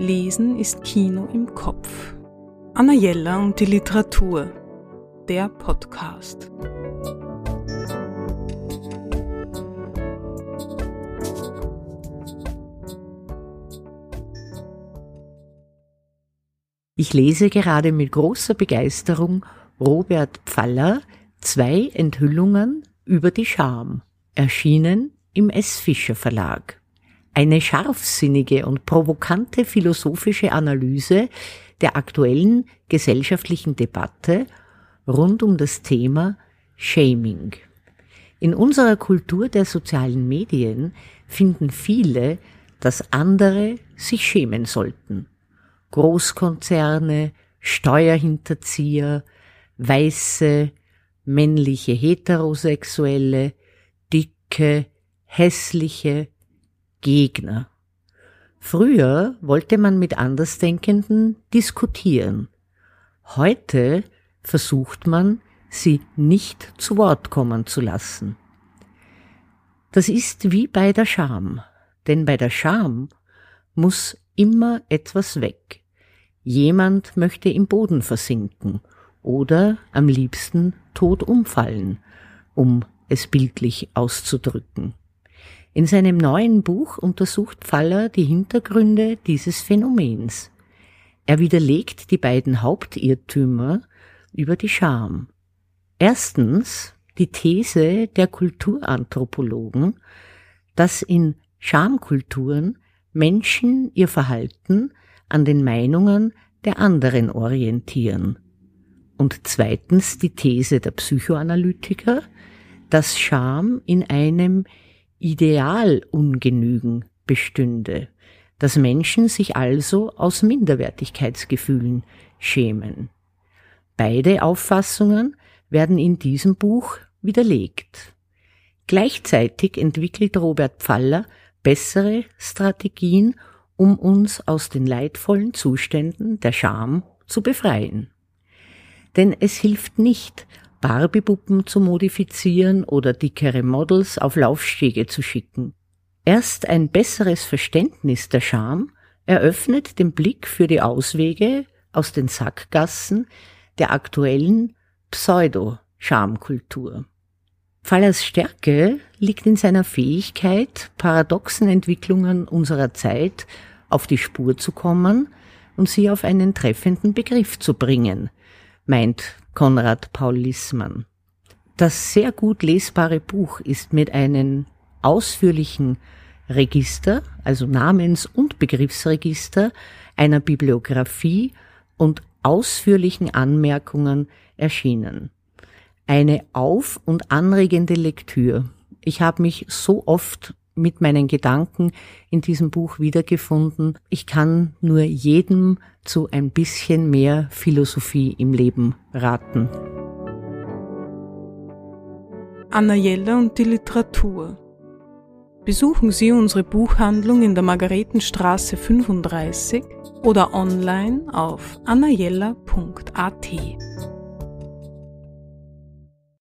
Lesen ist Kino im Kopf. Anna Jella und die Literatur. Der Podcast. Ich lese gerade mit großer Begeisterung Robert Pfaller zwei Enthüllungen über die Scham, erschienen im S. Fischer Verlag. Eine scharfsinnige und provokante philosophische Analyse der aktuellen gesellschaftlichen Debatte rund um das Thema Shaming. In unserer Kultur der sozialen Medien finden viele, dass andere sich schämen sollten. Großkonzerne, Steuerhinterzieher, weiße, männliche Heterosexuelle, dicke, hässliche, Gegner. Früher wollte man mit Andersdenkenden diskutieren. Heute versucht man, sie nicht zu Wort kommen zu lassen. Das ist wie bei der Scham, denn bei der Scham muss immer etwas weg. Jemand möchte im Boden versinken oder am liebsten tot umfallen, um es bildlich auszudrücken. In seinem neuen Buch untersucht Pfaller die Hintergründe dieses Phänomens. Er widerlegt die beiden Hauptirrtümer über die Scham. Erstens die These der Kulturanthropologen, dass in Schamkulturen Menschen ihr Verhalten an den Meinungen der anderen orientieren. Und zweitens die These der Psychoanalytiker, dass Scham in einem Idealungenügen bestünde, dass Menschen sich also aus Minderwertigkeitsgefühlen schämen. Beide Auffassungen werden in diesem Buch widerlegt. Gleichzeitig entwickelt Robert Pfaller bessere Strategien, um uns aus den leidvollen Zuständen der Scham zu befreien. Denn es hilft nicht, Barbiepuppen zu modifizieren oder dickere Models auf Laufstege zu schicken. Erst ein besseres Verständnis der Scham eröffnet den Blick für die Auswege aus den Sackgassen der aktuellen Pseudo-Schamkultur. Fallers Stärke liegt in seiner Fähigkeit, paradoxen Entwicklungen unserer Zeit auf die Spur zu kommen und sie auf einen treffenden Begriff zu bringen, meint Konrad Paul Lissmann. Das sehr gut lesbare Buch ist mit einem ausführlichen Register, also Namens- und Begriffsregister, einer Bibliografie und ausführlichen Anmerkungen erschienen. Eine auf- und anregende Lektüre. Ich habe mich so oft mit meinen Gedanken in diesem Buch wiedergefunden. Ich kann nur jedem zu ein bisschen mehr Philosophie im Leben raten. Anna Jella und die Literatur. Besuchen Sie unsere Buchhandlung in der Margaretenstraße 35 oder online auf annajella.at.